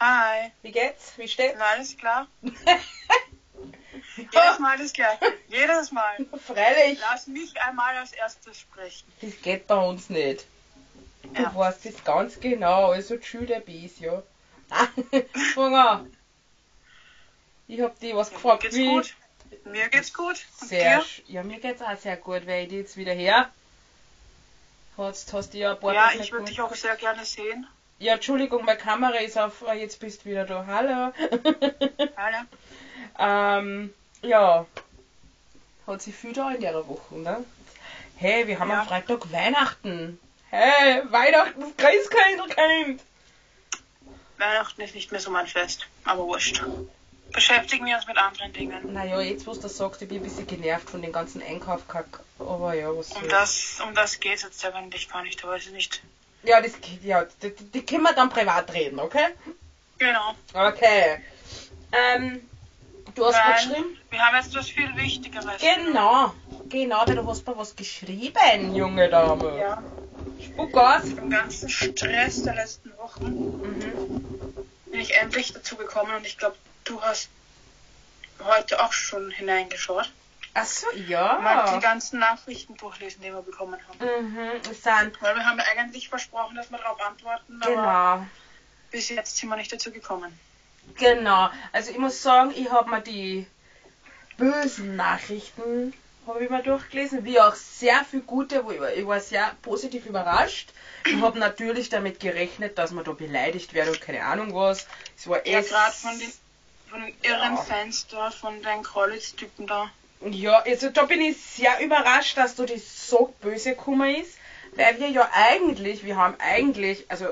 Hi. Wie geht's? Wie steht's? Na, alles klar. Jedes Mal das Gleiche. Jedes Mal. Freilich. Lass mich einmal als erstes sprechen. Das geht bei uns nicht. Du Ja. weißt das ganz genau. Also die Schule bist, ja. Fang an. Ich hab dich was Mir gefragt. geht's wie? gut. Mir geht's gut. Und Sehr, dir? ja, mir geht's auch sehr gut, weil ich dich jetzt wieder her. Hast, hast du ja ein paar Ja, ich würde dich auch sehr gerne sehen. Ja, Entschuldigung, meine Kamera ist auf, äh, jetzt bist du wieder da. Hallo. Hallo. ähm, ja. Hat sich viel da in der Woche, ne? Hey, wir haben Ja. am Freitag Weihnachten. Hey, Weihnachten, das Christkindlkind. Weihnachten ist nicht mehr so mein Fest, aber wurscht. Beschäftigen wir uns mit anderen Dingen. Naja, jetzt wo du das sagst, ich bin ein bisschen genervt von den ganzen Einkaufkack. Aber ja, was Um soll's. das, um das geht's jetzt eigentlich gar nicht, aber es ist nicht. Ja, das ja, die, die, können wir dann privat reden, okay? Genau. Okay. Ähm, du hast Weil geschrieben? wir haben jetzt was viel Wichtigeres. Genau, genau, weil du hast mir was geschrieben, junge Dame. Ja. Spuck aus. Im ganzen Stress der letzten Wochen Mhm. bin ich endlich dazu gekommen und ich glaube, du hast heute auch schon hineingeschaut. Achso, Mal die ja. ganzen Nachrichten durchlesen, die wir bekommen haben. Mhm, sind, Weil wir haben ja eigentlich versprochen, dass wir darauf antworten, aber genau, bis jetzt sind wir nicht dazu gekommen. genau. Also ich muss sagen, ich habe mir die bösen Nachrichten habe ich mir durchgelesen, wie auch sehr viel gute, wo ich, war- ich war sehr positiv überrascht. Ich habe natürlich damit gerechnet, dass man da beleidigt wird und keine Ahnung was. Es war Ja, gerade von den, von den irren Ja. Fans da, von den College-Typen da. Ja, also da bin ich sehr überrascht, dass da das so böse gekommen ist, weil wir ja eigentlich, wir haben eigentlich, also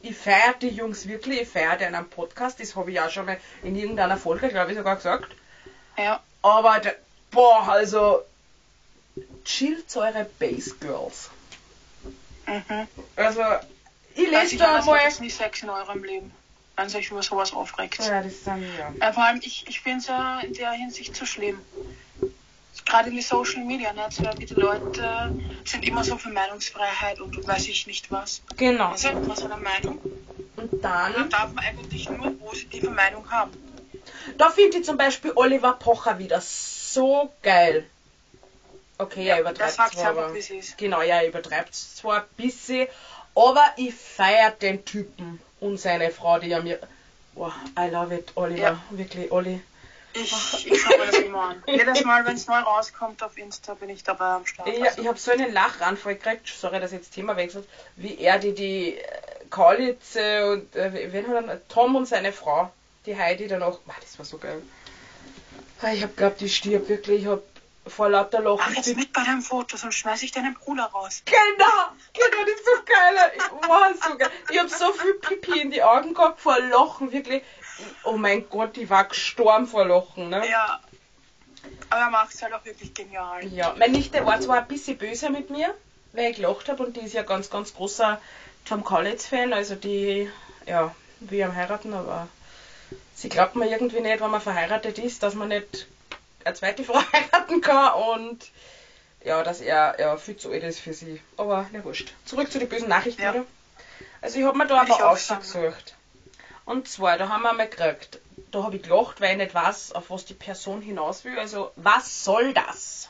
ich feiere die Jungs wirklich, ich feiere am Podcast, das habe ich auch schon mal in irgendeiner Folge, glaube ich, sogar gesagt. Ja, Aber, der, boah, also, chillt eure Base Girls. mhm. Also, ich lese ich da mal. jetzt nie Sex in eurem Leben. Wenn sich über sowas aufregt. Ja, das sind ja. Äh, vor allem, ich, ich finde es ja in der Hinsicht zu schlimm. Gerade in die Social Media Netzwerke, die Leute sind immer so für Meinungsfreiheit und weiß ich nicht was. Genau. Also, man so eine Meinung. Und Dann dann, darf man eigentlich nur positive Meinung haben. da finde ich zum Beispiel Oliver Pocher wieder so geil. Okay, ja, der übertreibt sagt zwar, aber... es ist. Genau, ja, übertreibt zwar ein bisschen, aber ich feiere den Typen und seine Frau, die ja mir. Oh, I love it, Oliver. Ja. Wirklich, Olli. Ich, ich schaue mir das immer an. Jedes Mal, wenn es neu rauskommt auf Insta, bin ich dabei am Start. Ich, Also, ich habe so einen Lachanfall gekriegt, sorry, dass jetzt das Thema wechselt, wie er die, die äh, Kaulitze und äh, wen hat er, Tom und seine Frau, die Heidi danach. Ah, das war so geil. Ah, Ich hab geglaubt, die stirbt wirklich. Ich hab vor lauter Mach Lachen. jetzt mit bei deinem Foto, sonst schmeiß ich deinen Bruder raus. Genau, genau, das ist so geil. Ich, wow, so geil. Ich hab so viel Pipi in die Augen gehabt vor Lachen, wirklich. Oh mein Gott, ich war gestorben vor Lachen, ne? Ja. Aber er macht es halt auch wirklich genial. Ja, meine Nichte war zwar ein bisschen böse mit mir, weil ich gelacht habe und die ist ja ganz, ganz großer Tom Collins-Fan, also die, ja, wir am heiraten, aber sie glaubt mir irgendwie nicht, wenn man verheiratet ist, dass man nicht zweite Frau heiraten kann und ja, dass er ja, viel zu alt ist für sie. Aber na wurscht. Zurück zu den bösen Nachrichten, Ja. Also ich habe mir da aber auch sagen. ausgesucht. Und zwar, da haben wir mal gekriegt, da habe ich gelacht, weil ich nicht weiß, auf was die Person hinaus will. Also, was soll das?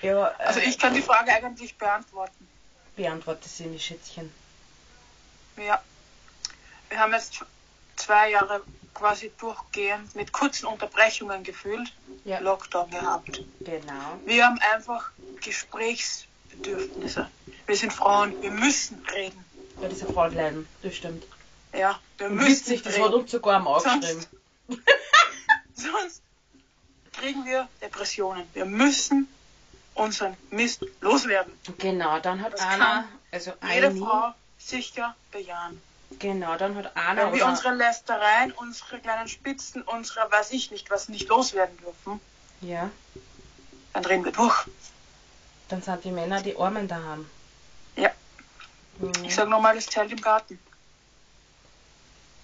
Ja, äh, Also ich kann die Frage eigentlich beantworten. beantworte sie mir, Schätzchen. Ja. Wir haben jetzt zwei Jahre quasi durchgehend mit kurzen Unterbrechungen gefühlt Ja. Lockdown gehabt. Genau. Wir haben einfach Gesprächsbedürfnisse. Wir sind Frauen, wir müssen reden. Ja, diese Fraulein, das stimmt. Ja, wir Und müssen witzig, das hat uns sogar am aufgeschrieben. Sonst kriegen wir Depressionen. Wir müssen unseren Mist loswerden. Genau, dann hat Das kann also Jede Frau sicher bejahen. Genau, dann hat einer Wenn wir unsere Lästereien, unsere kleinen Spitzen, unsere weiß ich nicht, was nicht loswerden dürfen, ja, dann drehen wir durch. dann sind die Männer die Armen daheim. Ja. Mhm. Ich sag nochmal, das Zelt im Garten.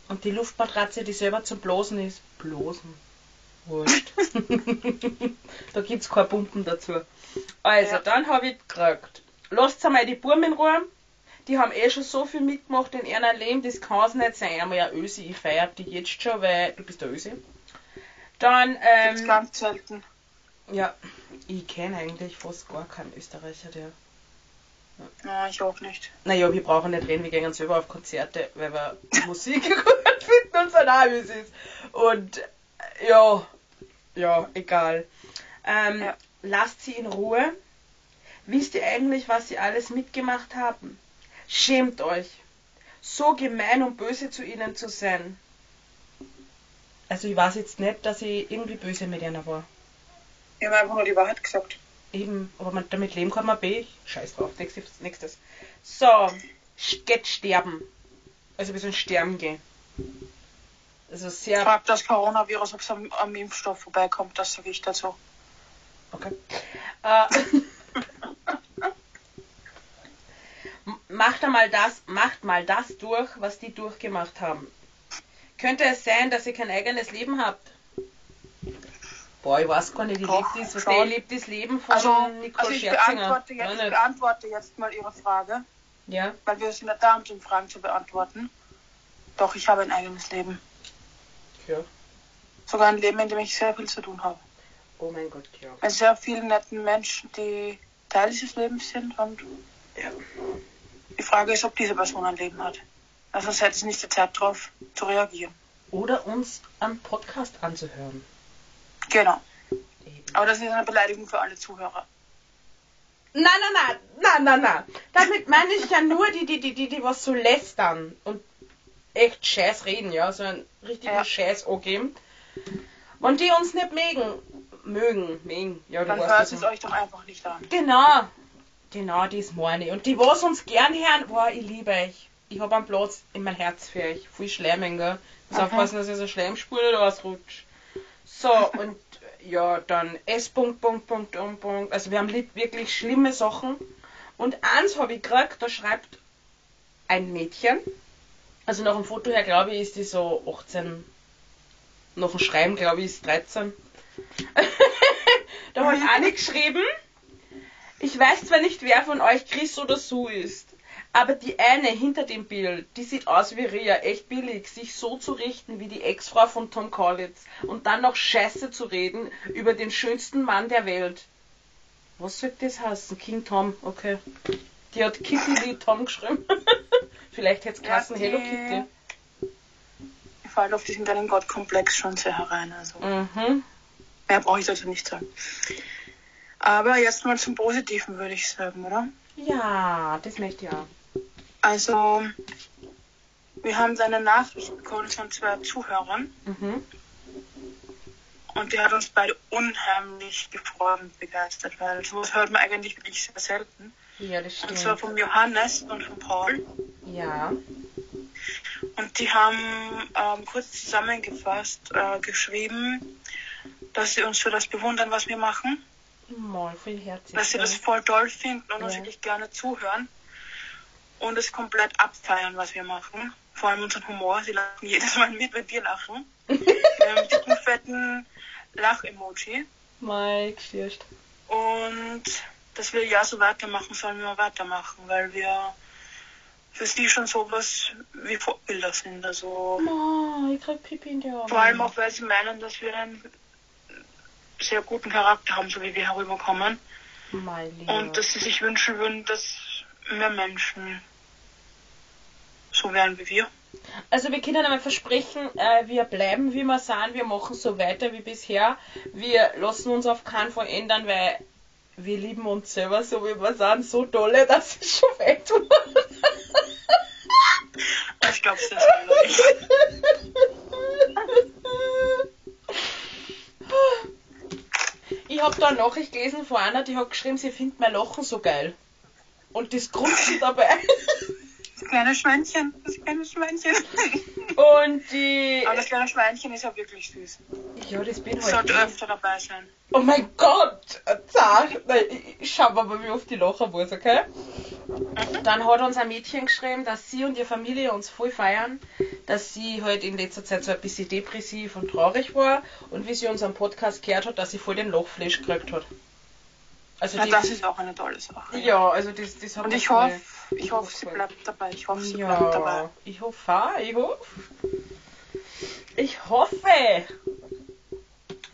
Und die Luftmatratze, die selber zum Blosen ist, blosen. Wurscht. da gibt's keine Pumpen dazu. Also, Ja. dann habe ich gekriegt. Lasst einmal die Buben in Ruhe. Die haben eh schon so viel mitgemacht in ihrem Leben, das kann es nicht sein. Einmal ja Ösi, ich feiere die jetzt schon, weil du bist der Ösi. Dann, Gibt's ähm, ganz selten. ja, ich kenne eigentlich fast gar keinen Österreicher, der. Ja, ich auch nicht. Naja, wir brauchen nicht reden, wir gehen selber auf Konzerte, weil wir Musik gut finden und wie es ist. Und äh, ja, ja, egal. Ähm, Ja. Lasst sie in Ruhe. Wisst ihr eigentlich, was sie alles mitgemacht haben? Schämt euch. So gemein und böse zu ihnen zu sein. Also ich weiß jetzt nicht, dass ich irgendwie böse mit ihnen war. Ich habe einfach nur die Wahrheit gesagt. Eben, aber man, damit leben kann man B. Scheiß drauf, nächstes. nächstes. So, geht sterben. Also wir sollen sterben gehen. Also sehr. Frag das Coronavirus, ob es am, am Impfstoff vorbeikommt, das sage ich dazu. Okay. Äh, macht einmal das, macht mal das durch, was die durchgemacht haben. Könnte es sein, dass ihr kein eigenes Leben habt? Boah, ich weiß gar nicht, ich Doch, das, was ich lebe das Leben von Also, Nicole also ich, Scherzinger. beantworte jetzt, ich nicht. beantworte jetzt mal Ihre Frage, ja, weil wir sind ja da, um die Fragen zu beantworten. Doch, ich habe ein eigenes Leben. ja. Sogar ein Leben, in dem ich sehr viel zu tun habe. Oh mein Gott, ja. Mit sehr vielen netten Menschen, die Teil dieses Lebens sind. Und ja. Die Frage ist, ob diese Person ein Leben hat. Also es hätte nicht die Zeit drauf zu reagieren. Oder uns am Podcast anzuhören. Genau. Eben. Aber das ist eine Beleidigung für alle Zuhörer. Nein, nein, nein, nein, nein, nein. Damit meine ich ja nur die, die, die, die, die was so lästern und echt Scheiß reden, ja, so einen richtigen Ja. Scheiß angeben. Und die uns nicht mögen. Mögen, mögen. Ja, du Dann hört es euch doch einfach nicht an. Genau. Genau, das meine ich. Und die, was uns gern hören, boah, ich liebe euch. Ich habe einen Platz in mein Herz für euch. Viel Schleimen, gell? Muss Mhm. aufpassen, dass ihr so Schleimspule oder was rutscht. So, und ja, dann S. Punkt, Punkt, Punkt, Punkt, Punkt. Also wir haben li- wirklich schlimme Sachen. Und eins habe ich gekriegt, da schreibt ein Mädchen. Also nach dem Foto her, glaube ich, ist die so 18. Nach dem Schreiben, glaube ich, ist 13. da hat eine geschrieben, ich weiß zwar nicht, wer von euch Chris oder Sue ist, aber die eine hinter dem Bild, die sieht aus wie Ria, echt billig, sich so zu richten wie die Ex-Frau von Tom Collins und dann noch Scheiße zu reden über den schönsten Mann der Welt. Was soll das heißen? King Tom, okay. Die hat Kitty wie Tom geschrieben. Vielleicht hätte es Ja, geheißen Hello die- Kitty. Ich falle auf diesen kleinen Gottkomplex schon sehr herein. Also Mhm. mehr brauche ich dazu nicht sagen. Aber jetzt mal zum Positiven, würde ich sagen, oder? Ja, das möchte ich auch. Also, wir haben eine Nachricht bekommen von zwei Zuhörern Mhm. und die hat uns beide unheimlich gefreut und begeistert, weil sowas hört man eigentlich wirklich sehr selten. Ja, das Und zwar stimmt. vom Johannes und von Paul. Ja. Und die haben ähm, kurz zusammengefasst äh, geschrieben, dass sie uns für das bewundern, was wir machen, Mal viel herzlich. dass sie das voll toll finden und uns Ja. wirklich gerne zuhören und es komplett abfeiern, was wir machen. Vor allem unseren Humor. Sie lachen jedes Mal mit, wenn wir lachen. Mit einem dicken, fetten Lach-Emoji. Mike stirbt. Und dass wir ja so weitermachen sollen, wir weitermachen, weil wir für sie schon sowas wie Vorbilder sind. Also Oh, ich krieg Pipi in die Augen. vor allem auch, weil sie meinen, dass wir einen sehr guten Charakter haben, so wie wir herüberkommen. Und dass sie sich wünschen würden, dass mehr Menschen so wären wie wir. Also wir können einmal versprechen, äh, wir bleiben wie wir sind, wir machen so weiter wie bisher. Wir lassen uns auf keinen Fall ändern, weil wir lieben uns selber so wie wir sind, so dolle, dass es schon weh tut. Ich glaube, es ist ehrlich. Ich habe da eine Nachricht gelesen von einer, die hat geschrieben, sie findet mein Lachen so geil. Und das Grunzen dabei. Das kleine Schweinchen, das kleine Schweinchen. Und die... Aber das kleine Schweinchen ist ja wirklich süß. Ja, das bin halt sollte öfter dabei sein. Oh mein Gott! Zart! Nein, ich- schau mal, wie oft die lachen muss, okay? Dann hat uns ein Mädchen geschrieben, dass sie und ihre Familie uns voll feiern, dass sie halt in letzter Zeit so ein bisschen depressiv und traurig war und wie sie unseren Podcast gehört hat, dass sie voll den Lachflash gekriegt hat. Also Ja, das ist auch eine tolle Sache. ja, also das, das hat Und mir ich hoffe, ich hoffe, sie bleibt dabei. Ich hoffe, sie bleibt dabei. Ja, ich hoffe auch, ich hoffe. Ich hoffe.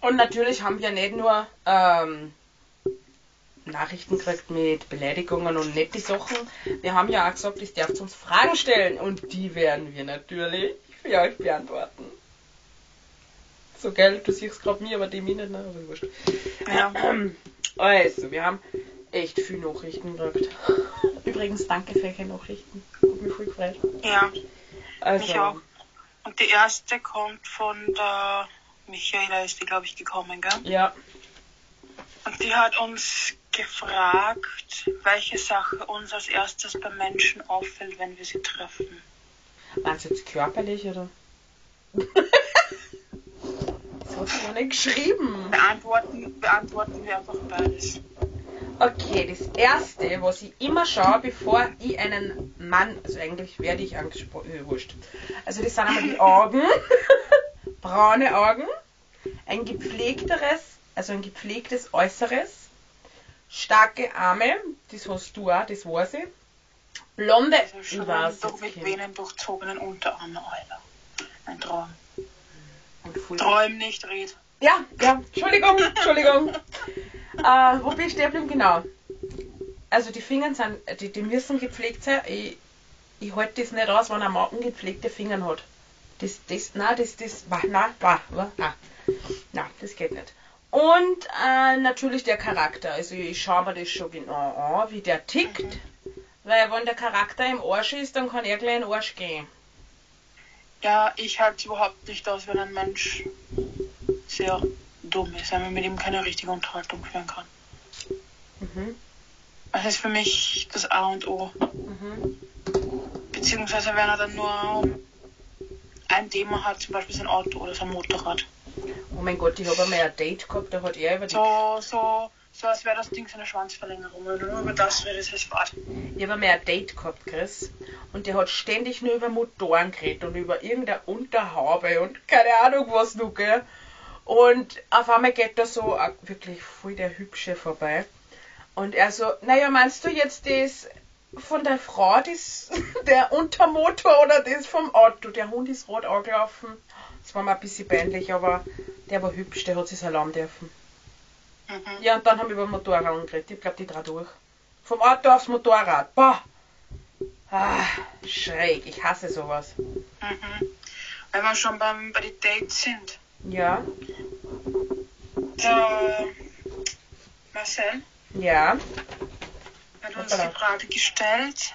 Und natürlich haben wir nicht nur ähm, Nachrichten gekriegt mit Beleidigungen und nette Sachen. Wir haben ja auch gesagt, ihr dürft uns Fragen stellen und die werden wir natürlich für euch beantworten. So geil, du siehst gerade mir, aber die mich nicht, ne? aber wurscht. Ja. Also, wir haben echt viel Nachrichten gekriegt. Übrigens, danke für eure Nachrichten. Hat mich voll gefreut. ja, Also, mich auch. Und die erste kommt von der Michaela, ist die, glaube ich, gekommen, gell? Ja, Und die hat uns gefragt, welche Sache uns als erstes beim Menschen auffällt, wenn wir sie treffen. waren es jetzt körperlich oder? das hast du noch nicht geschrieben. Beantworten, beantworten wir einfach beides. Okay, das erste, was ich immer schaue, bevor ich einen Mann, also eigentlich werde ich angesprochen, äh, wurscht. Also das sind einmal die Augen, braune Augen, ein gepflegteres, also ein gepflegtes Äußeres, starke Arme, das hast du auch, das weiß ich. Blonde, Also ich weiß mit Venen durchzogenen Unterarme, Alter. Ein Traum. Träum nicht, red. Ja, ja, Entschuldigung, Entschuldigung. äh, wo bin ich stehen geblieben? Genau. Also die Finger sind, die, die müssen gepflegt sein. Ich, ich halte das nicht aus, wenn ein Mann ungepflegte Finger hat. Das, das, nein, das, das, wah, nein, wah, wah, nein. Nein, das geht nicht. Und äh, natürlich der Charakter. Also ich schaue mir das schon genau an, wie der tickt. Weil wenn der Charakter im Arsch ist, dann kann er gleich in den Arsch gehen. Ja, ich halte es überhaupt nicht aus, wenn ein Mensch sehr dumm ist, wenn man mit ihm keine richtige Unterhaltung führen kann. Mhm. Das ist für mich das A und O. Mhm. Beziehungsweise wenn er dann nur ein Thema hat, zum Beispiel sein Auto oder sein Motorrad. Oh mein Gott, ich habe einmal ein Date gehabt, da hat er über die So, so, so als wäre das Ding seine Schwanzverlängerung. Oder nur über das wäre jetzt Bad. Ich habe einmal ein Date gehabt, Chris. Und der hat ständig nur über Motoren geredet und über irgendeine Unterhaube und keine Ahnung was noch, gell. Und auf einmal geht da so wirklich voll der Hübsche vorbei. Und er so, naja, meinst du jetzt das von der Frau, das, der Untermotor oder das vom Auto? Der Hund ist rot angelaufen. Das war mir ein bisschen peinlich, aber der war hübsch, der hat sich erlauben dürfen. Mhm. Ja, und dann haben wir über Motorrad geredet. Ich glaube, die drei durch. Vom Auto aufs Motorrad. Boah. Ah, schräg. Ich hasse sowas. Mhm. Wenn wir schon beim, bei den Dates sind. Ja, Der Marcel ja. hat uns die Frage gestellt,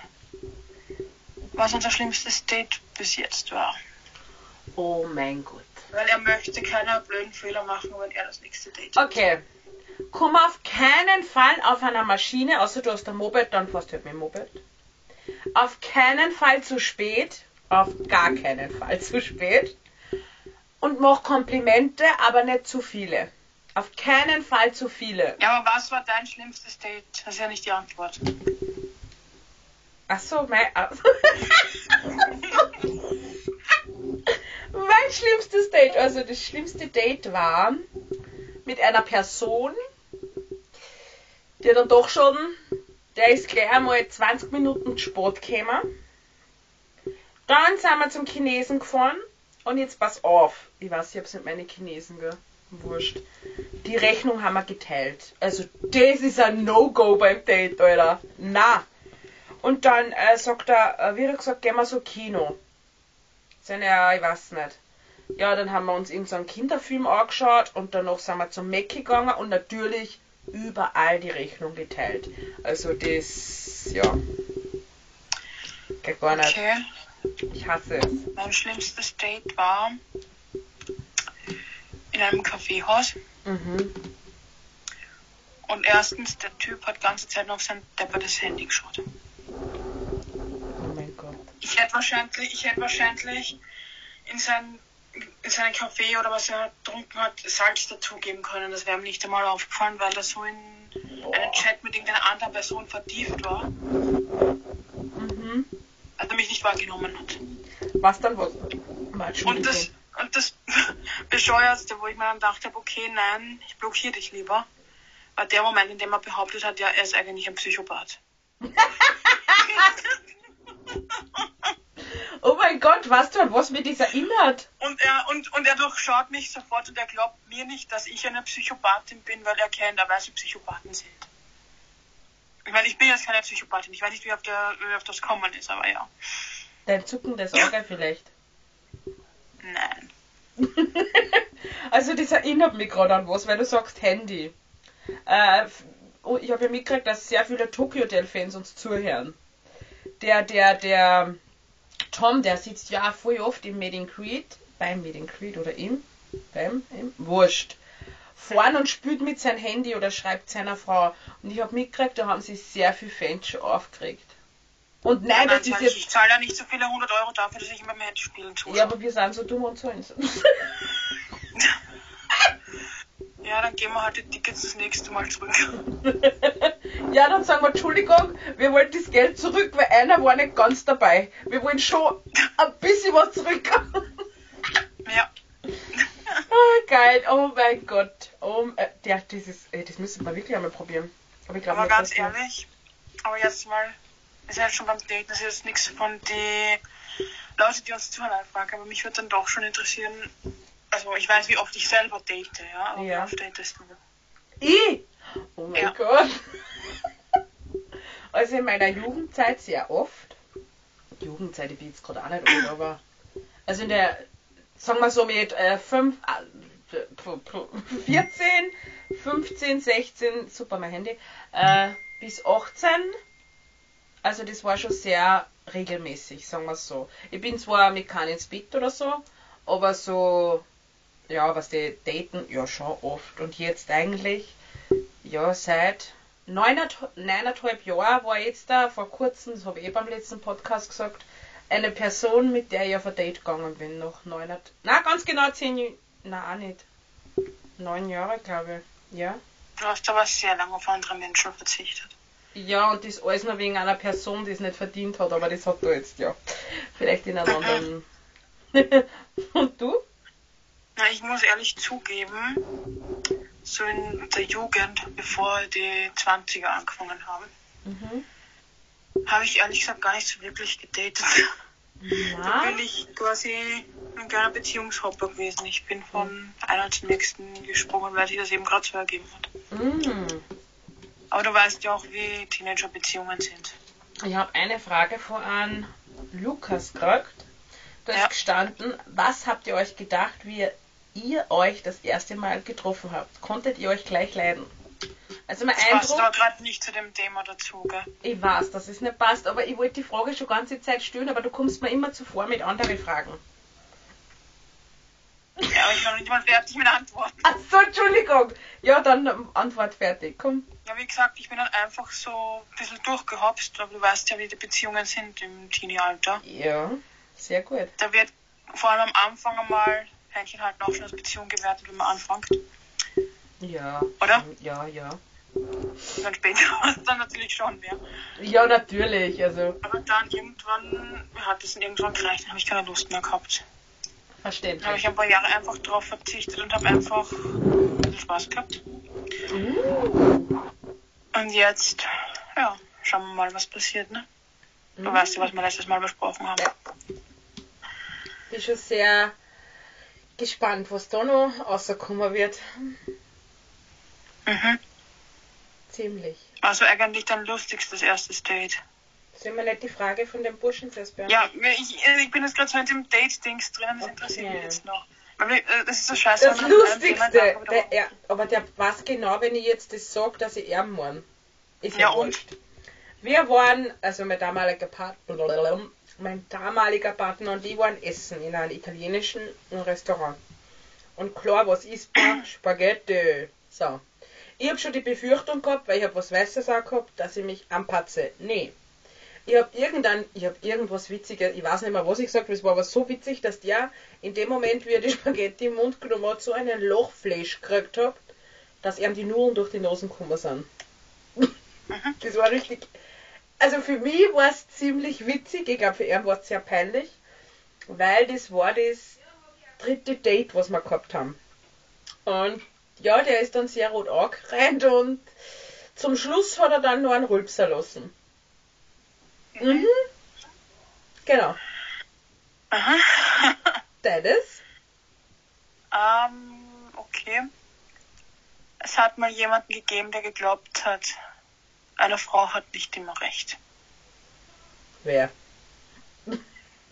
was unser schlimmstes Date bis jetzt war. Oh mein Gott. Weil er möchte keine blöden Fehler machen, wenn er das nächste Date hat. Komm auf keinen Fall auf einer Maschine, außer du hast ein Moped, dann fährst du halt mit dem Moped. Auf keinen Fall zu spät. Auf gar keinen Fall zu spät. Und mach Komplimente, aber nicht zu viele. Auf keinen Fall zu viele. Ja, aber was war dein schlimmstes Date? Das ist ja nicht die Antwort. Ach so, mein. mein schlimmstes Date, also das schlimmste Date war mit einer Person, der dann doch schon, der ist gleich einmal 20 Minuten zu spät gekommen. Dann sind wir zum Chinesen gefahren und jetzt pass auf, ich weiß, ich hab's mit meinen Chinesen, gell? Wurscht. Die Rechnung haben wir geteilt. Also, das ist ein No-Go beim Date, Alter. Na. Und dann äh, sagt er, äh, wie er gesagt, gehen wir so Kino. Seine, ja, ich weiß nicht. Ja, dann haben wir uns irgendeinen so Kinderfilm angeschaut und danach sind wir zum Mac gegangen und natürlich überall die Rechnung geteilt. Also das, ja. Geht gar nicht. Okay. Ich hasse es. Mein schlimmstes Date war in einem Kaffeehaus. Mhm. Und erstens, der Typ hat ganze Zeit noch sein deppertes Handy geschaut. Oh mein Gott. Ich hätte wahrscheinlich, ich hätte wahrscheinlich in sein in seinen Kaffee oder was er getrunken hat, Salz dazugeben können. Das wäre ihm nicht einmal aufgefallen, weil er so in einen Chat mit irgendeiner anderen Person vertieft war, Mhm. als er mich nicht wahrgenommen hat. Was dann was? Mal, Und das, und das Bescheuertste, wo ich mir dann gedacht habe, okay, nein, ich blockiere dich lieber, war der Moment, in dem er behauptet hat, ja, er ist eigentlich ein Psychopath. oh mein Gott, weißt du, an was mir das erinnert? Und er, und, und er durchschaut mich sofort und er glaubt mir nicht, dass ich eine Psychopathin bin, weil er kennt, er weiß, wie Psychopathen sind. Ich meine, ich bin jetzt keine Psychopathin. Ich weiß nicht, wie auf, der, wie auf das kommen ist, aber ja. Dein zuckendes Auge vielleicht. Nein. also das erinnert mich gerade an was, weil du sagst Handy. Äh, oh, ich habe ja mitgekriegt, dass sehr viele Tokyo Hotel-Fans uns zuhören. Der, der, der Tom, der sitzt ja auch voll oft im Made in Creed, beim Made in Creed oder im, beim, im, wurscht, vorn und spielt mit seinem Handy oder schreibt seiner Frau. Und ich habe mitgekriegt, da haben sich sehr viele Fans schon aufgeregt. Und nein, das ist jetzt. Ich zahle ja nicht so viele 100 Euro dafür, dass ich immer mit dem Handy spielen tue. Ja, aber wir sind so dumm und so. Ja, dann gehen wir halt die Tickets das nächste Mal zurück. ja, dann sagen wir Entschuldigung, wir wollen das Geld zurück, weil einer war nicht ganz dabei. Wir wollen schon ein bisschen was zurück. Ja. oh, geil, oh mein Gott. Oh, äh, der, das, ist, ey, das müssen wir wirklich einmal probieren. Aber ich glaube Aber ganz ehrlich, aber jetzt mal, wir sind jetzt schon beim Daten, das ist jetzt nichts von den Leute, die uns zuhören, fragen, aber mich würde dann doch schon interessieren, also ich weiß, wie oft ich selber date, ja, aber Ja. wie oft datest du? Ich? Oh mein Ja. Gott. Also in meiner Jugendzeit sehr oft. Jugendzeit, ich bin jetzt gerade auch nicht alt, aber. Also in der, sagen wir so mit äh, fünf, äh, p- p- 14, 15, 16, super mein Handy, äh, bis 18. Also das war schon sehr regelmäßig, sagen wir so. Ich bin zwar mit keinem ins Bett oder so, aber so, ja, was die daten, ja schon oft. Und jetzt eigentlich, ja, seit neuneinhalb, neuneinhalb Jahren war jetzt da, vor kurzem, das habe ich eh beim letzten Podcast gesagt, eine Person, mit der ich auf ein Date gegangen bin, noch neuneinhalb, na ganz genau zehn Jahre, na auch nicht, neun Jahre glaube ich, ja. Du hast aber sehr lange auf andere Menschen verzichtet. Ja, und das alles nur wegen einer Person, die es nicht verdient hat, aber das hat du jetzt, ja. Vielleicht in einem anderen. und du? Na, ich muss ehrlich zugeben, so in der Jugend, bevor die 20er angefangen haben, Mhm. habe ich ehrlich gesagt gar nicht so wirklich gedatet. Da Na? bin ich quasi ein kleiner Beziehungshopper gewesen. Ich bin von einer zum nächsten gesprungen, weil sich das eben gerade so ergeben hat. Mhm. Aber du weißt ja auch, wie Teenager-Beziehungen sind. Ich habe eine Frage von an Lukas gekriegt. Da ist Ja. gestanden, was habt ihr euch gedacht, wie ihr euch das erste Mal getroffen habt? Konntet ihr euch gleich leiden? Also mein Das passt Eindruck, aber gerade nicht zu dem Thema dazu, gell? ich weiß, dass es nicht passt, aber ich wollte die Frage schon ganze Zeit stellen, aber du kommst mir immer zuvor mit anderen Fragen. Ja, aber ich bin noch nicht mal fertig mit der Antwort. Ach so, Entschuldigung. Ja, dann Antwort fertig. Komm. Ja, wie gesagt, ich bin dann einfach so ein bisschen durchgehopst, aber du weißt ja, wie die Beziehungen sind im Teenie-Alter. Ja, sehr gut. Da wird vor allem am Anfang einmal Händchen halten auch schon als Beziehung gewertet, wenn man anfängt. Ja. Oder? Ja, ja. Und dann später dann natürlich schon mehr. Ja, natürlich. Also, Aber dann irgendwann hat es irgendwann gereicht, dann habe ich keine Lust mehr gehabt. Dann habe ich ein paar Jahre einfach drauf verzichtet und habe einfach ein bisschen Spaß gehabt. Und jetzt, ja, schauen wir mal, was passiert, ne? Du weißt ja, was wir letztes Mal besprochen haben. Ja. bin schon sehr gespannt, was da noch rauskommen wird. Mhm. Ziemlich. Also eigentlich dein lustigstes erstes Date. Sollen wir nicht die Frage von dem Burschen zuerst Ja, ich, ich bin jetzt gerade so in dem Date-Dings drin, das Okay. interessiert mich jetzt noch. Äh, das ist so scheiße, Das Lustigste, der, er, aber der weiß genau, wenn ich jetzt das sage, dass ich erben muss. Ist ja, Ja, und? wurscht. Wir waren, also mein damaliger Partner, mein damaliger Partner und ich waren essen in einem italienischen Restaurant. Und klar, was isst man? Spaghetti. So. Ich habe schon die Befürchtung gehabt, weil ich habe was Weißes auch gehabt, dass ich mich anpatze. Nee. Ich habe irgendein, ich habe irgendwas Witziges, ich weiß nicht mehr, was ich gesagt habe, es war aber so witzig, dass der in dem Moment, wie er die Spaghetti im Mund genommen hat, so einen Lochfleisch gekriegt hat, dass ihm die Nudeln durch die Nase gekommen sind. Das war richtig. Also für mich war es ziemlich witzig, ich glaube für ihn war es sehr peinlich, weil das war das dritte Date, was wir gehabt haben. Und ja, der ist dann sehr rot angerannt und zum Schluss hat er dann nur einen Rülpser lassen. Mhm. Genau. Aha. Deines? ähm, okay. Es hat mal jemanden gegeben, der geglaubt hat, eine Frau hat nicht immer recht. Wer?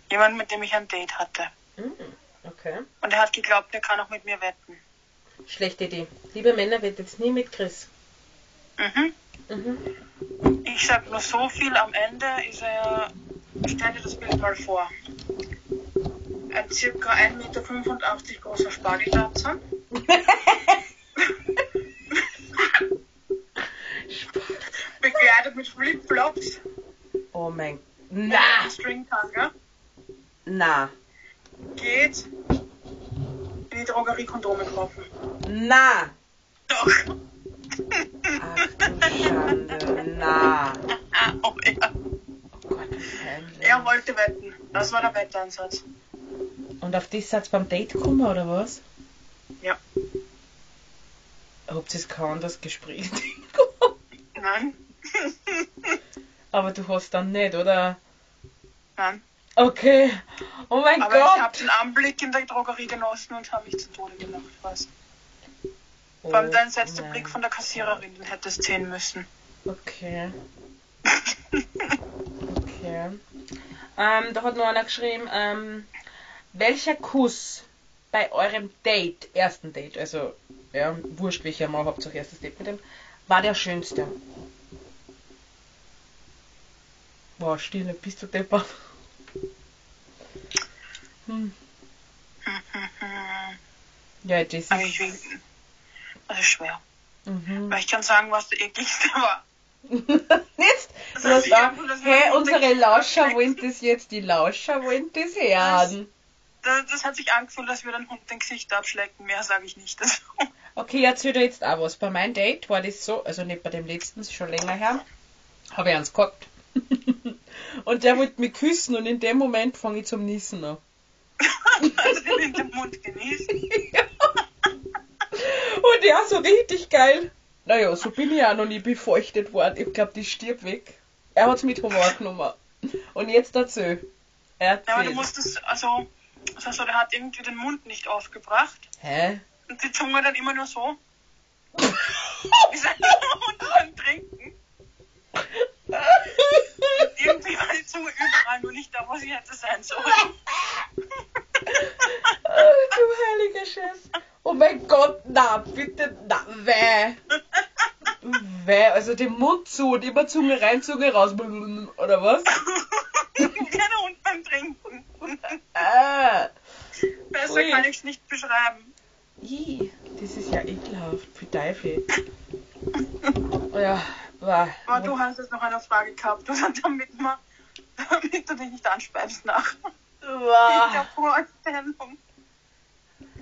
Jemand, mit dem ich ein Date hatte. Mhm. Okay. Und er hat geglaubt, er kann auch mit mir wetten. Schlechte Idee. Liebe Männer, wettet nie mit Chris. Mhm. Mhm. Ich sag nur so viel, am Ende ist er, stell dir das Bild mal vor. Ein circa 1,85 Meter großer Spargellatzer. Begleitet mit Flipflops. Oh mein... Na! Na! Stringtanga. Na! Geht in die Drogerie Kondome kaufen. Na! Doch. Ach du Schande. Na! Oh ja. Oh Gott. Er wollte wetten. Das war der Wettansatz. Und auf das Satz beim Date kommen, oder was? Ja. Habt ihr es kein anderes Gespräch? Nein. Aber du hast dann nicht, oder? Nein. Okay. Oh mein Aber ich habe Gott. den Anblick in der Drogerie genossen und habe mich zu Tode gelacht. Was? Oh, Vor allem dein letzter. Blick von der Kassiererin, den hättest sehen müssen. Okay. Okay. Ähm, da hat noch einer geschrieben, ähm, welcher Kuss bei eurem Date, ersten Date, also, ja, wurscht welcher Mal habt ihr erstes Date mit dem, war der schönste? Boah, Stille, bist du deppert? Hm. Ja, Jessie. Aber ich will. Das ist schwer. Mhm. Weil ich kann sagen, was der ekligste war. Jetzt, Das ist da, das hey, unsere Lauscher wollen das jetzt, die Lauscher wollen das hören. Das, das hat sich angefühlt, als würde ein Hund den Gesicht abschlecken. Mehr sage ich nicht dazu. Okay, erzähl dir jetzt auch was. Bei meinem Date war das so, also nicht bei dem letzten, ist schon länger her, habe ich eins gehabt. und der wollte mich küssen und in dem Moment fange ich zum Niesen an. Also in den Mund genießt. Und der so richtig geil. Naja, so bin ich auch noch nie befeuchtet worden. Ich glaube, die stirbt weg. Er hat's mit Humor genommen. Und jetzt erzähl. Ja, aber du musstest, also, also der hat irgendwie den Mund nicht aufgebracht. Hä? Und die Zunge dann immer nur so. Wie sein Hund beim Trinken. Irgendwie war die Zunge überall, nur nicht da, wo sie hätte sein sollen. Oh, du heiliger Scheiß. Oh mein Gott, na, bitte, na, weh. Weh, also den Mund zu und immer Zunge rein, Zunge raus, oder was? Wie ein Hund beim Trinken. Ah. Besser Ui. kann ich es nicht beschreiben. Ih, das ist ja ekelhaft, für Teufel. Ja, war. Aber du hast jetzt noch eine Frage gehabt, oder damit, man, damit du dich nicht anspeibst nach der war. Vorstellung.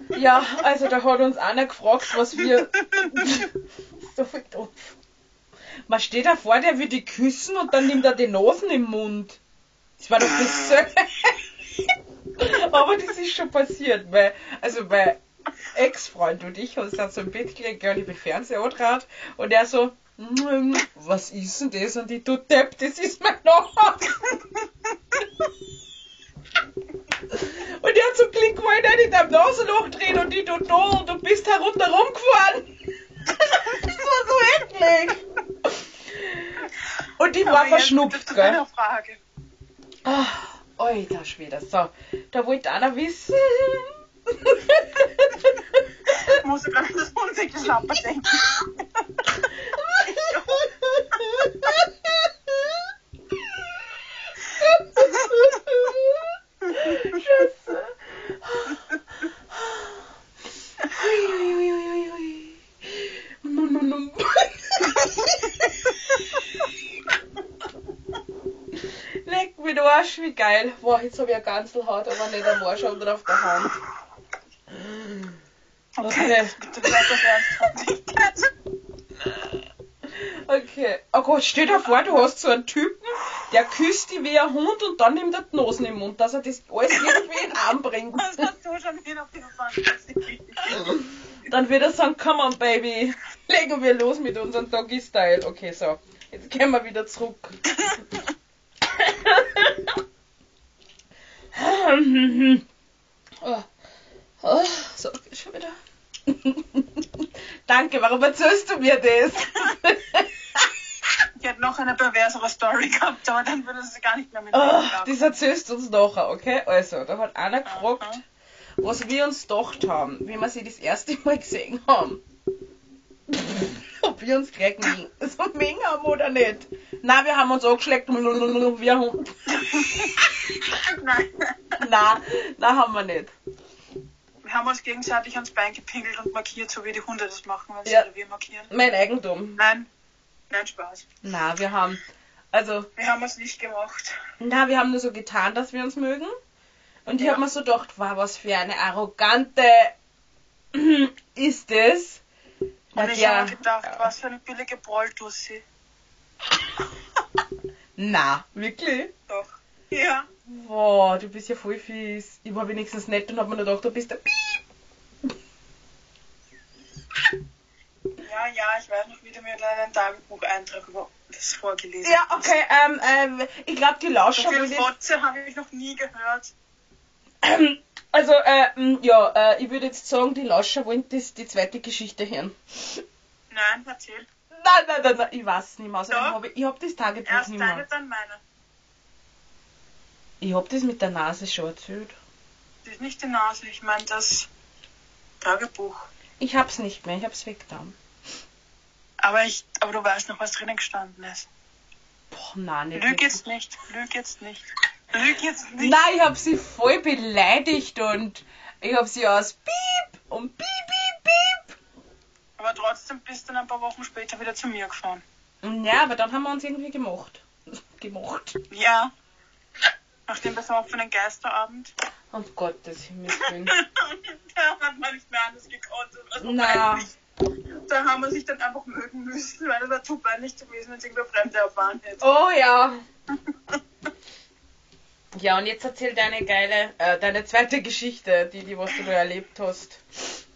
Ja, also da hat uns einer gefragt, was wir. so viel doof. Man steht da vor, der will die küssen und dann nimmt er die Nasen im Mund. Das war doch das Aber das ist schon passiert, weil, also mein Ex-Freund und ich uns dann so im Bett gelegt, gell, ich bin Fernseher und er so, "Mm, was ist denn das? Und ich, du Depp, das ist mein Nase. Und er hat so Klick wollen nicht in deinem Nasenloch drehen und ich, du Doll, du bist herunter rumgefahren. Das war so eklig. Und die war Aber verschnupft, gell? deiner Frage. Ah, alter Schwede. So, da wollte einer wissen. Ich muss gerade an das Unsichtschlapper denken. Scheiße. Ui, ui, ui, ui, ui. Num, num, num. Leck mir den Arsch, wie geil. Boah, jetzt habe ich eine Ganzelhaut, aber nicht am Arsch oder auf der Hand. Okay. Bitte bleib das ernsthaft. Okay. Oh Gott, stell dir vor, du hast so einen Typen, der küsst dich wie ein Hund und dann nimmt er die Nosen im Mund, dass er das alles irgendwie in den Arm bringt. Was hast du schon wieder Fantasie? Dann wird er sagen, come on baby, legen wir los mit unserem Doggy-Style. Okay, so, jetzt gehen wir wieder zurück. oh. Oh, so, schon wieder. Danke, warum erzählst du mir das? Ich hätte noch eine perversere Story gehabt, aber dann würde sie gar nicht mehr mit Oh, das erzählst du uns nachher, okay? Also, da hat einer gefragt, Aha. was wir uns gedacht haben, wie wir sie das erste Mal gesehen haben. Ob wir uns gleich so mengen haben oder nicht. Nein, wir haben uns angeschleckt. Wir haben, nein, nein, haben wir nicht. Wir haben uns gegenseitig ans Bein gepinkelt und markiert, so wie die Hunde das machen, wenn sie Ja. ja. Revier markieren. Mein Eigentum. Nein, nein, Spaß. Nein, wir haben, also, Wir haben es nicht gemacht. na, wir haben nur so getan, dass wir uns mögen. Und ich Ja. hab mir so gedacht, wow, was für eine arrogante ist das? Und ich habe mir gedacht, was für eine billige Brolltussi. Na, wirklich? Doch. Ja. Boah, du bist ja voll fies. Ich war wenigstens nett und hab mir nur gedacht, du bist der Piep. Ja, ja, ich weiß noch, wie du mir deinen Tagebucheintrag über das vorgelesen Ja, okay, ähm, ähm, ich glaube, die So Lauscher viel will ich, Fotze habe ich noch nie gehört. Also, äh, ja, äh, ich würde jetzt sagen, die Lauscher wollen das, die zweite Geschichte hören. Nein, erzähl. Nein, nein, nein, nein, ich weiß nicht mehr. Also, ich habe ich hab das Tagebuch Erst nicht deine, mehr. dann meine. Ich hab das mit der Nase schon erzählt. Das ist nicht die Nase, ich meine das Tagebuch. Ich hab's nicht mehr, ich hab's weggetan. Aber ich, aber du weißt noch, was drinnen gestanden ist. Boah, nein, nicht. Lüg jetzt nicht, lüg jetzt nicht. Lüg jetzt nicht. Nein, ich hab sie voll beleidigt und ich hab sie aus Piep und Piep, Piep, Piep. Aber trotzdem bist du dann ein paar Wochen später wieder zu mir gefahren. Ja, aber dann haben wir uns irgendwie gemacht. Gemacht. Ja. Nach dem besoffenen Geisterabend. Um Gottes Himmels Willen. da hat man nicht mehr anders gekonnt. Also Na. Da haben wir sich dann einfach mögen müssen, weil es war zu peinlich gewesen, wenn es irgendwer Fremde erfahren hätte. Oh ja. Ja, und jetzt erzähl deine geile, äh, deine zweite Geschichte, die, die was du da erlebt hast.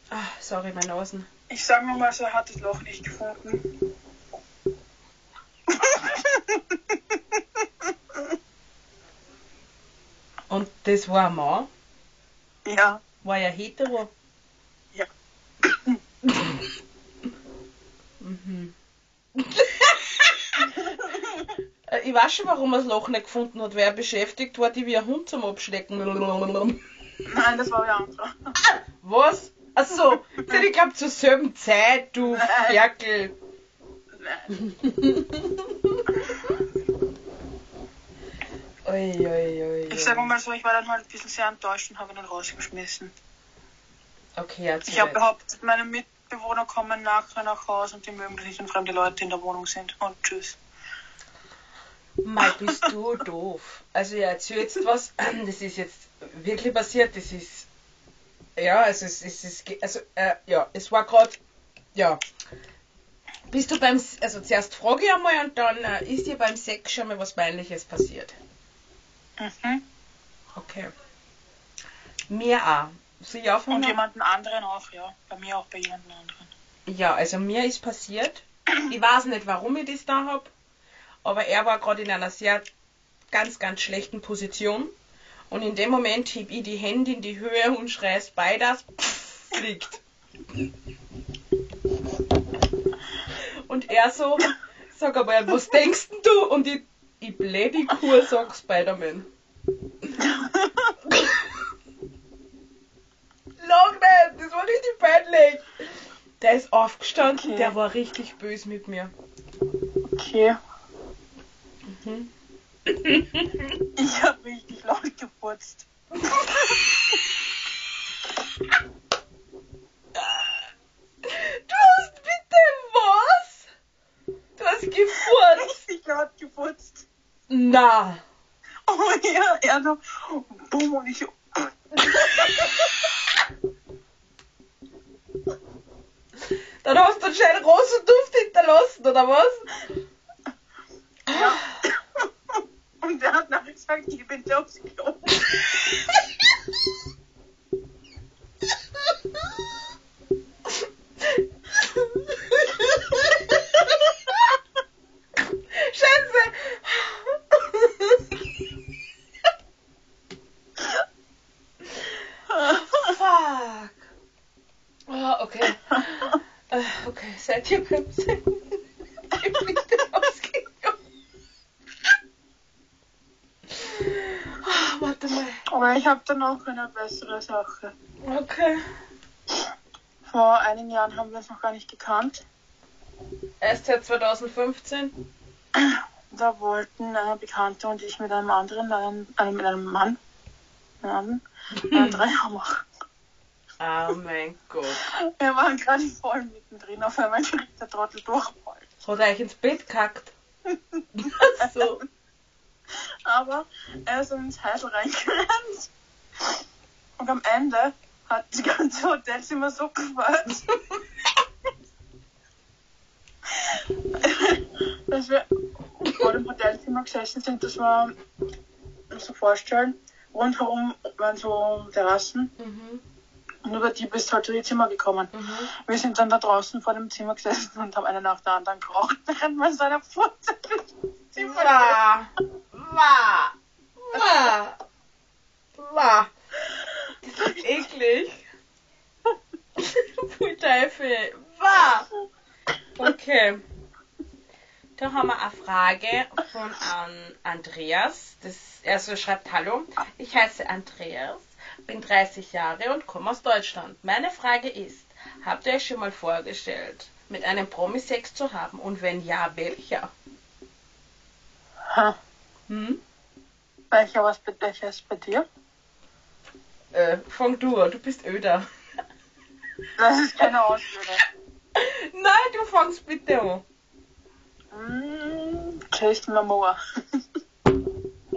Ah, sorry, mein Nasen. Ich sag nur mal so, er hat das Loch nicht gefunden. Und das war ein Mann? ja. War ja hetero? Ja. mhm. Äh, ich weiß schon, warum er das Loch nicht gefunden hat, weil er beschäftigt war, die wie ein Hund zum Abschlecken. Nein, das war der andere. Was? Achso, ich glaube zur selben Zeit, du. Ferkel. Nein. Ui, ui, ui, Ich sag mal so, ich war dann halt ein bisschen sehr enttäuscht und habe ihn dann rausgeschmissen. Okay, erzähl. Ich habe behauptet, meine Mitbewohner kommen nachher nach Hause und die mögen das nicht, wenn fremde Leute in der Wohnung sind. Und tschüss. Mei, bist du doof. Also ich erzähl jetzt was, das ist jetzt wirklich passiert, das ist, ja, also es, ist, also, äh, ja, es war gerade, ja. Bist du beim, also zuerst frage ich einmal und dann äh, ist dir beim Sex schon mal was Peinliches passiert? Mhm. Okay. Mir auch. Ich anfangen? Und jemanden anderen auch, ja. Bei mir auch bei jemandem anderen. Ja, also mir ist passiert, ich weiß nicht, warum ich das da hab, aber er war gerade in einer sehr ganz, ganz schlechten Position und in dem Moment heb ich die Hände in die Höhe und schreie Spiders, fliegt. Und er so, sag aber, was denkst denn du? Und ich, ich bläh die Kur, sag Spider-Man. Lach nicht, das war richtig peinlich. Der ist aufgestanden, Okay. der war richtig böse mit mir. Okay. Mhm. Ich habe richtig laut gefurzt. Du hast bitte was? Du hast gefurzt. Richtig laut gefurzt. Na. Oh ja, er so, bumm, und ich Dann hast du anscheinend Rosenduft hinterlassen, oder was? ja. Und er hat nachher gesagt, geh bitte aufs Klo. Die Webseite. Die bitte ausgegangen. Ah, warte mal. Aber ich habe dann auch eine bessere Sache. Okay. Vor einigen Jahren haben wir uns noch gar nicht gekannt. Erst seit 2015. Da wollten eine Bekannte und ich mit einem anderen, einem, einem, mit einem Mann, einen, einen Dreier machen. Oh mein Gott. Wir waren gerade voll mittendrin, auf einmal kriegt der Trottel Durchfall. Hat er euch ins Bett kackt? so. Aber er ist ins Heisel reingerannt. Und am Ende hat das ganze Hotelzimmer so gefallen. dass wir vor dem Hotelzimmer gesessen sind, das war, muss so vorstellen, rundherum waren so Terrassen Mhm. Und über die bist du halt zu die Zimmer gekommen. Mhm. Wir sind dann da draußen vor dem Zimmer gesessen und haben einen nach der anderen geraucht, während man seiner Furze durch das Zimmer Wah. Wah. Wah. Wah. Das ist eklig. Pfui Teufel. Wah. Okay. Da haben wir eine Frage von an Andreas. Das, er so schreibt, hallo, ich heiße Andreas, bin 30 Jahre und komme aus Deutschland. Meine Frage ist, habt ihr euch schon mal vorgestellt, mit einem Promi Sex zu haben? Und wenn ja, welcher? Ha. Hm? Welcher, was, bei- welcher ist bei dir? Äh, fang du an, du bist öder. Das ist keine Ausrede. Nein, du fangst bitte an. Mm, Jason Momoa.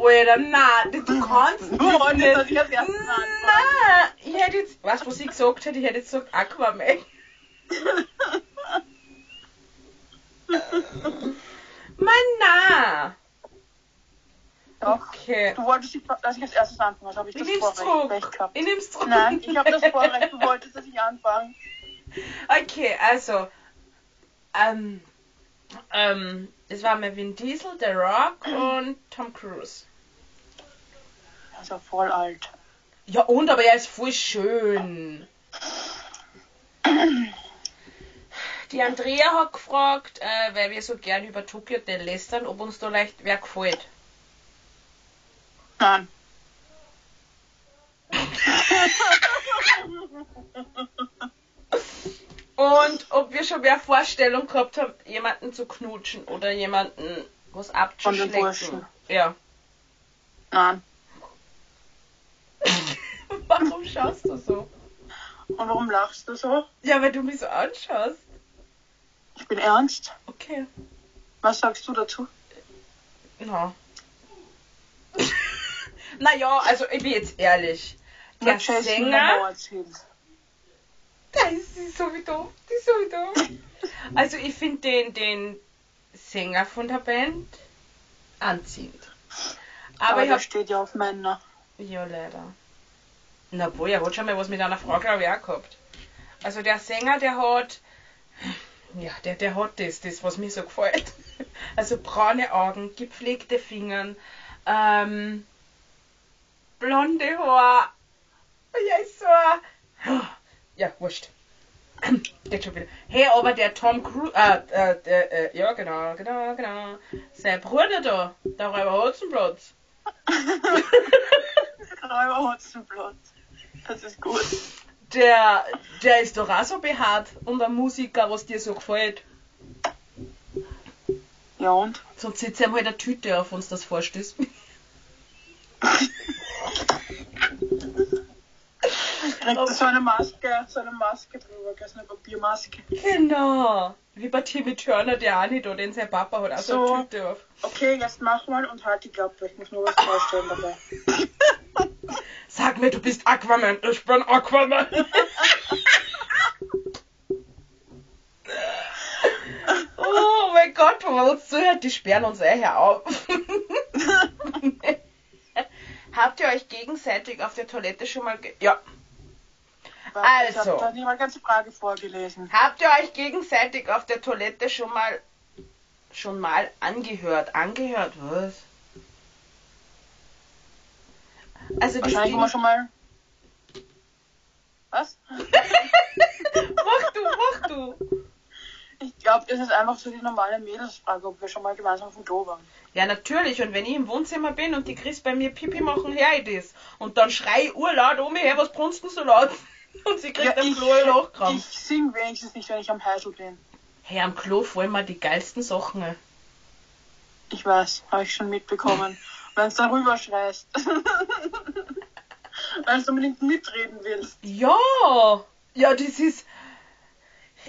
Oder nein, du kannst Du wolltest, nicht. dass ich als erstes. Nein, ich hätte jetzt, weißt du, was ich gesagt hätte? Ich hätte jetzt gesagt Aquaman. Mann, nein. Doch. Okay. Du wolltest, dass ich als erstes anfange, also habe ich Ich das Vorrecht gehabt. Ich nehm's zurück. Nein, ich habe das Vorrecht, du wolltest, dass ich anfange. Okay, also, ähm, ähm, es war Vin Diesel, The Rock und Tom Cruise. Also voll alt. Ja, und, aber er ist voll schön. Die Andrea hat gefragt, äh, weil wir so gern über Tokyo Hotel lästern, ob uns da leicht wer gefällt. Nein. Und ob wir schon mehr Vorstellung gehabt haben, jemanden zu knutschen oder jemanden was Von abzuschlecken. den Burschen. Ja. Nein. Warum schaust du so? Und warum lachst du so? Ja, weil du mich so anschaust. Ich bin ernst. Okay. Was sagst du dazu? Na. naja, also ich bin jetzt ehrlich. Der Mit Sänger. Da ist sie so wie du. Die ist so wie du. Also ich finde den, den Sänger von der Band anziehend. Aber, Aber ich der hab. steht ja auf Männer. Ja, leider. Na wohl, er hat schon mal was mit einer Frau, glaube ich, auch gehabt. Also der Sänger, der hat. Ja, der, der hat das, das, was mir so gefällt. Also braune Augen, gepflegte Fingern, ähm, blonde Haar. Ja, ist so ein- Ja, wurscht. Geht schon wieder. Hey, aber der Tom Cruise, äh, äh, der, äh, ja, genau, genau, genau. Sein Bruder da, der Räuber Hotzenplatz. Räuber Hotzenplot. Das ist gut. Der, der ist doch auch so behaart und ein Musiker, was dir so gefällt. Ja und? Sonst sitzt ihm halt eine Tüte auf, uns das vorstößt. Kriegt so eine Maske, so eine Maske drüber, so eine Papiermaske. Genau. Wie bei Timmy Turner, der auch nicht, den sein Papa hat auch so, So. eine Tüte auf. Okay, jetzt mach mal und halt die Klappe. Ich muss nur was vorstellen dabei. Sag mir, du bist Aquaman. Ich bin Aquaman. oh mein Gott, wenn man uns zuhört, die sperren uns eh hier auf. Habt ihr euch gegenseitig auf der Toilette schon mal... Ge ja. Warte, Ich Also. habe da mal ganze Frage vorgelesen. Habt ihr euch gegenseitig auf der Toilette schon mal schon mal angehört? Angehört, was? Also das Wahrscheinlich immer schon mal. Was? mach du, mach du. Ich glaube, das ist einfach so die normale Mädelsfrage, ob wir schon mal gemeinsam auf dem Klo waren. Ja, natürlich. Und wenn ich im Wohnzimmer bin und die Chris bei mir Pipi machen, her ich das. Und dann schrei ich urlaut um mich her, was brunst du so laut? Und sie kriegt am ich, Klo ein Lochkram. ich sing wenigstens nicht, wenn ich am Heisel bin. Hey, am Klo fallen mir die geilsten Sachen. Ich weiß, habe ich schon mitbekommen. wenn du darüber schreist. Weil du unbedingt mitreden willst. Ja! Ja, das ist.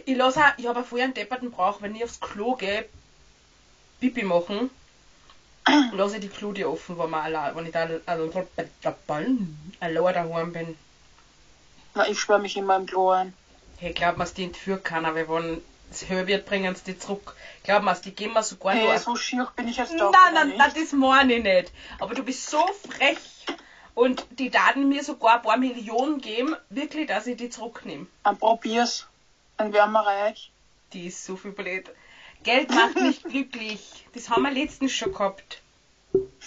Ich lass auch, ich habe vorher einen depperten Brauch, wenn ich aufs Klo gehe, Pipi machen, lasse ich die Klode offen, wenn, man allein, wenn ich da allein allein daheim bin. Na, ich sperre mich in meinem Klo ein. Hey, glaub mir's, die entführen keiner, weil wenn es höher wird, bringen die zurück. Glaub mir's, die gehen mir sogar Hey, nur. so schier bin ich jetzt Nein, doch. nein, nein, nicht. das meine ich nicht. Aber du bist so frech. Und die Daten mir sogar ein paar Millionen geben, wirklich, dass ich die zurücknehme. Dann probier's. Dann wären wir reich. Die ist so viel blöd. Geld macht nicht glücklich. Das haben wir letztens schon gehabt.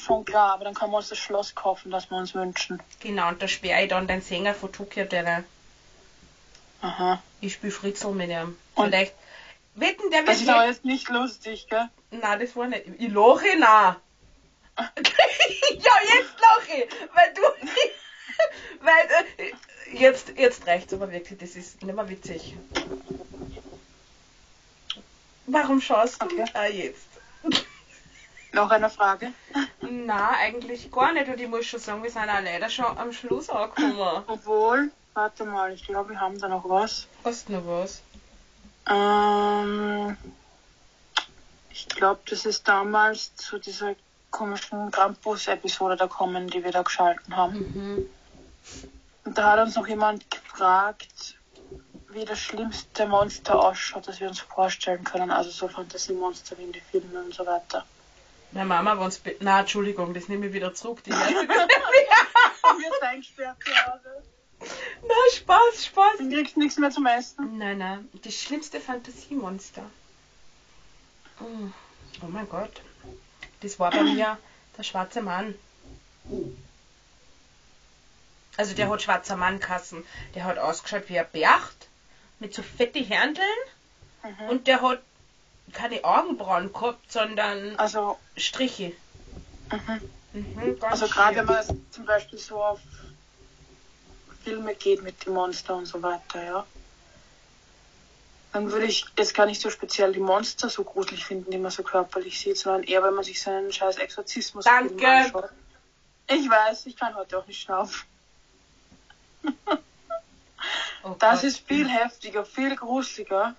Schon klar, aber dann können wir uns das Schloss kaufen, das wir uns wünschen. Genau, und da sperre ich dann den Sänger von Tokyo der Aha. Ich spiele Fritzl mit ihm. Und- Vielleicht. Wetten, der Das wird. ist aber jetzt nicht lustig, gell? Nein, das war nicht. Ich lache nein. ja, jetzt lache ich, weil du. weil äh, jetzt, jetzt reicht's aber wirklich, das ist nicht mehr witzig. Warum schaust du? Okay. Ah, jetzt. Noch eine Frage. Na, eigentlich gar nicht. Und ich muss schon sagen, wir sind auch leider schon am Schluss angekommen. Obwohl, warte mal, ich glaube, wir haben da noch was. Hast du noch was? Ähm, ich glaube, das ist damals zu dieser komischen Krampus-Episode da kommen, die wir da geschalten haben. Mhm. Und da hat uns noch jemand gefragt, wie das schlimmste Monster ausschaut, das wir uns vorstellen können. Also so Fantasiemonster wie in den Filmen und so weiter. Meine Mama war uns. be- Na, Entschuldigung, das nehme ich wieder zurück. Die erste- Wir eingesperrt Hause. Na, Spaß, Spaß. Dann kriegst du nichts mehr zum Essen. Nein, nein, das schlimmste Fantasiemonster. Oh, oh mein Gott. Das war bei mir der schwarze Mann. Also der hat schwarzer Mann kassen. Der hat ausgeschaut wie ein Bercht mit so fette Händeln Mhm. und der hat keine Augenbrauen gehabt, sondern Also, Striche. mhm. Mhm, also gerade wenn man zum Beispiel so auf Filme geht mit den Monster und so weiter, ja. Dann würde ich jetzt gar nicht so speziell die Monster so gruselig finden, die man so körperlich sieht, sondern eher, wenn man sich so einen scheiß Exorzismus Danke. anschaut. Ich weiß, ich kann heute auch nicht schnaufen. Oh Das ist viel heftiger, viel gruseliger.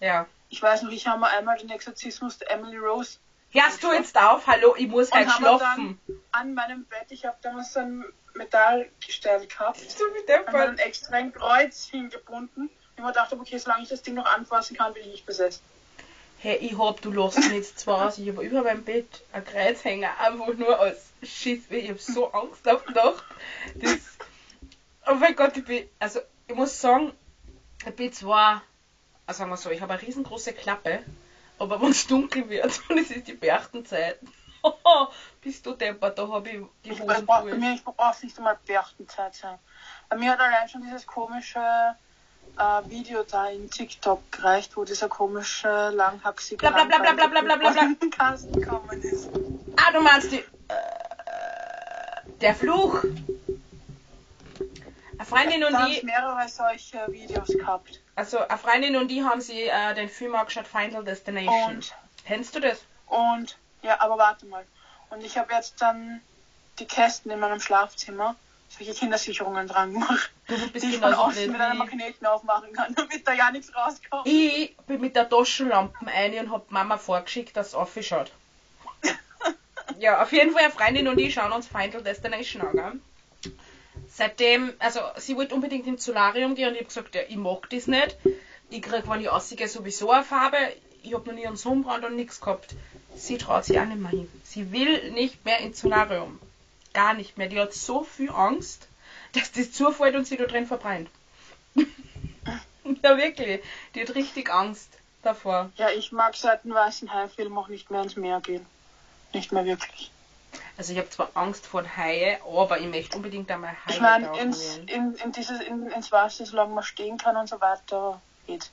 Ja. Ich weiß noch, ich habe mal einmal den Exorzismus der Emily Rose Hörst du jetzt auf? Hallo, ich muss halt schlafen. an meinem Bett, ich habe damals so ein Metallgestell gehabt, So haben wir der dann extra ein Kreuz hingebunden. Und man dachte, okay, solange ich das Ding noch anfassen kann, bin ich nicht besessen. Hey, ich hab, du lachst mich jetzt zwar aus, ich hab über meinem Bett ein Kreuzhänger, einfach nur als Schiss, ich hab so Angst auf Nacht. Das, oh mein Gott, ich bin, also, ich muss sagen, ich bin zwar, also sagen wir so, ich habe eine riesengroße Klappe, aber wenn es dunkel wird und es ist die Berchtenzeit, bist du deppert, da habe ich die Hosen ich, brauche Bei mir es nicht einmal Berchtenzeit sein. Bei mir hat allein schon dieses komische äh, Video da in TikTok gereicht, wo dieser komische langhaxige Kasten gekommen ist. Ah, du meinst die, äh, der Fluch? Eine Freundin und ich. Ich habe mehrere solche Videos gehabt. Also, eine Freundin und die haben sie äh, den Film angeschaut, Final Destination. Und, Kennst du das? und, ja, aber warte mal. Und ich habe jetzt dann die Kästen in meinem Schlafzimmer, solche Kindersicherungen dran gemacht, Du bist die ich von außen mit einem Magneten aufmachen kann, damit da ja nichts rauskommt. ich. bin mit der Taschenlampe ein und hab Mama vorgeschickt, dass es aufschaut. ja, auf jeden Fall eine Freundin und ich schauen uns Final Destination an, gell? Seitdem, also sie wollte unbedingt ins Solarium gehen und ich hab gesagt, ja, ich mag das nicht. Ich krieg, wenn ich aussehe, sowieso eine Farbe. Ich hab noch nie einen Sonnenbrand und nichts gehabt. Sie traut sich auch nicht mehr hin. Sie will nicht mehr ins Solarium. Gar nicht mehr. Die hat so viel Angst, dass das zufällt und sie da drin verbrennt. ja, wirklich. Die hat richtig Angst davor. Ja, ich mag seit dem Weißen Hai-Film auch nicht mehr ins Meer gehen. Nicht mehr wirklich. Also ich habe zwar Angst vor Haie, aber ich möchte unbedingt einmal Haie Ich meine, ins, in, in in, ins Wasser, solange man stehen kann und so weiter, geht.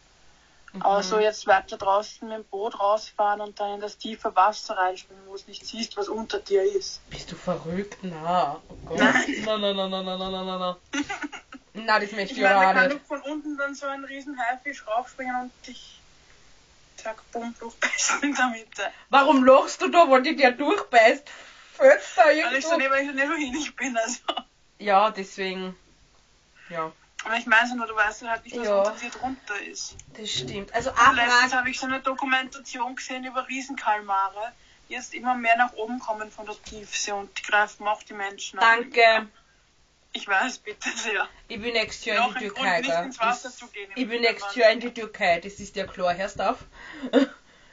Mhm. Aber so jetzt weiter draußen mit dem Boot rausfahren und dann in das tiefe Wasser reinspringen, wo du nicht siehst, was unter dir ist. Bist du verrückt? Na, oh Gott. Nein. nein, nein, nein, nein, nein, nein, nein. na. das möchte ich, auch nicht. auch kann nicht. von unten dann so einen riesen Haifisch raufspringen und dich zack, bumm, durchbeißen in der Mitte. Warum lachst du da, weil die dir durchbeißt? Fällst da Weil ich so irgendwo? weil ich so nicht so hinig bin, also. Ja, deswegen. Ja, Aber ich meine nur, du weißt halt nicht, was Ja. unter dir drunter ist. das stimmt. Also, Und letztens habe ich so eine Dokumentation gesehen über Riesenkalmare, die jetzt immer mehr nach oben kommen von der Tiefsee und die greifen auch die Menschen an. Danke. Ich weiß, bitte sehr. Ich bin nächstes Jahr in die ein Grund, Türkei, nicht ins Wasser Das- zu gehen. Ich bin nächstes. Jahr in die Türkei, das ist ja klar, hörst auf?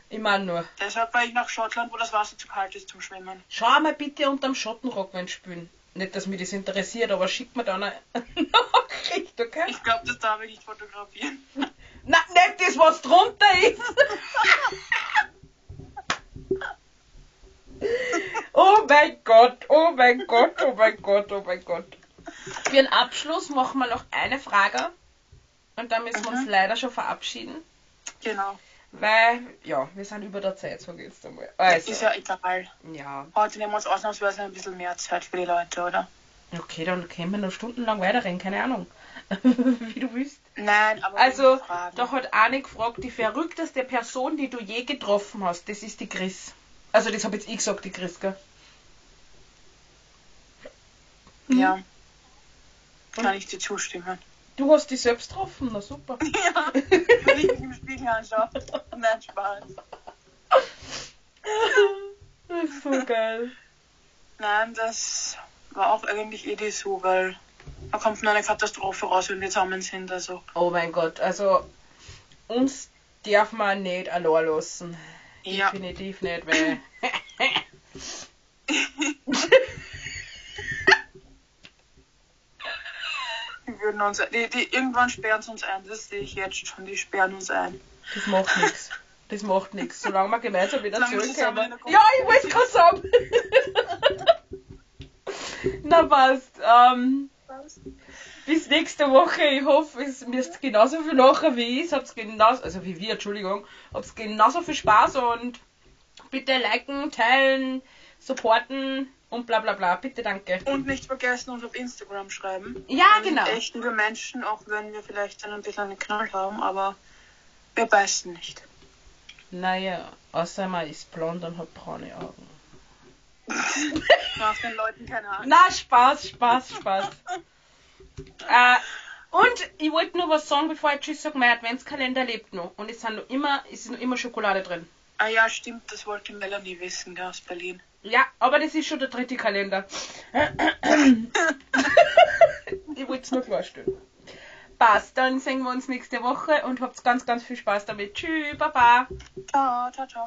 Ich meine nur. Deshalb war ich nach Schottland, wo das Wasser zu kalt ist zum Schwimmen. Schau mal bitte unterm Schottenrock, wenn spülen. Nicht, dass mich das interessiert, aber schick mir da eine Nachricht, okay? Ich glaube, das darf ich nicht fotografieren. Na, nicht das, was drunter ist. oh mein Gott, oh mein Gott, oh mein Gott, oh mein Gott. Für den Abschluss machen wir noch eine Frage. Und dann müssen wir uns Mhm. leider schon verabschieden. Genau. Weil, ja, wir sind über der Zeit, so geht's einmal. Ist Also, ja egal. ja. Heute nehmen wir uns ausnahmsweise ein bisschen mehr Zeit für die Leute, oder? Okay, dann können wir noch stundenlang weiterreden, keine Ahnung. Wie du willst. Nein, aber Also, da hat eine gefragt, die verrückteste Person, die du je getroffen hast, das ist die Chris. Also, das habe jetzt ich gesagt, die Chris, gell? Ja. Kann ich dir zustimmen. Du hast die selbst getroffen, na super. Ja, wenn ich mich im Spiegel anschaue. Nein, Spaß. Das ist so geil. Nein, das war auch eigentlich eh die so, weil da kommt nur eine Katastrophe raus, wenn wir zusammen sind. Also, Oh mein Gott, also, uns darf man nicht allein lassen. ja. Definitiv nicht, weil. Die würden uns, die, die, irgendwann sperren sie uns ein, das sehe ich jetzt schon, die sperren uns ein. Das macht nichts. Das macht nichts. Solange wir gemeinsam wieder zurückkommen. Ja, ich wollte gerade sagen. Na passt. Ähm, bis nächste Woche. Ich hoffe, es müsst genauso viel lachen wie ich. Habt genauso, also wie wir, Entschuldigung. Habt genauso viel Spaß und bitte liken, teilen, supporten und bla bla bla. Bitte danke. Und nicht vergessen, uns auf Instagram schreiben. Ja, wir genau. Echt liebe Menschen, auch wenn wir vielleicht dann ein bisschen einen Knall haben, aber wir beißen nicht. Naja, außer man ist blond und hat braune Augen. Nach den Leuten keine Ahnung. Na, Spaß, Spaß, Spaß. äh, und ich wollte nur was sagen, bevor ich Tschüss sage, mein Adventskalender lebt noch. Und es, sind noch immer, es ist noch immer Schokolade drin. Ah ja, stimmt, das wollte Melanie wissen, der aus Berlin. Ja, aber das ist schon der dritte Kalender. ich wollte es nur klarstellen. Passt, dann sehen wir uns nächste Woche und habt ganz, ganz viel Spaß damit. Tschüss, Baba. Ciao, ciao, ciao.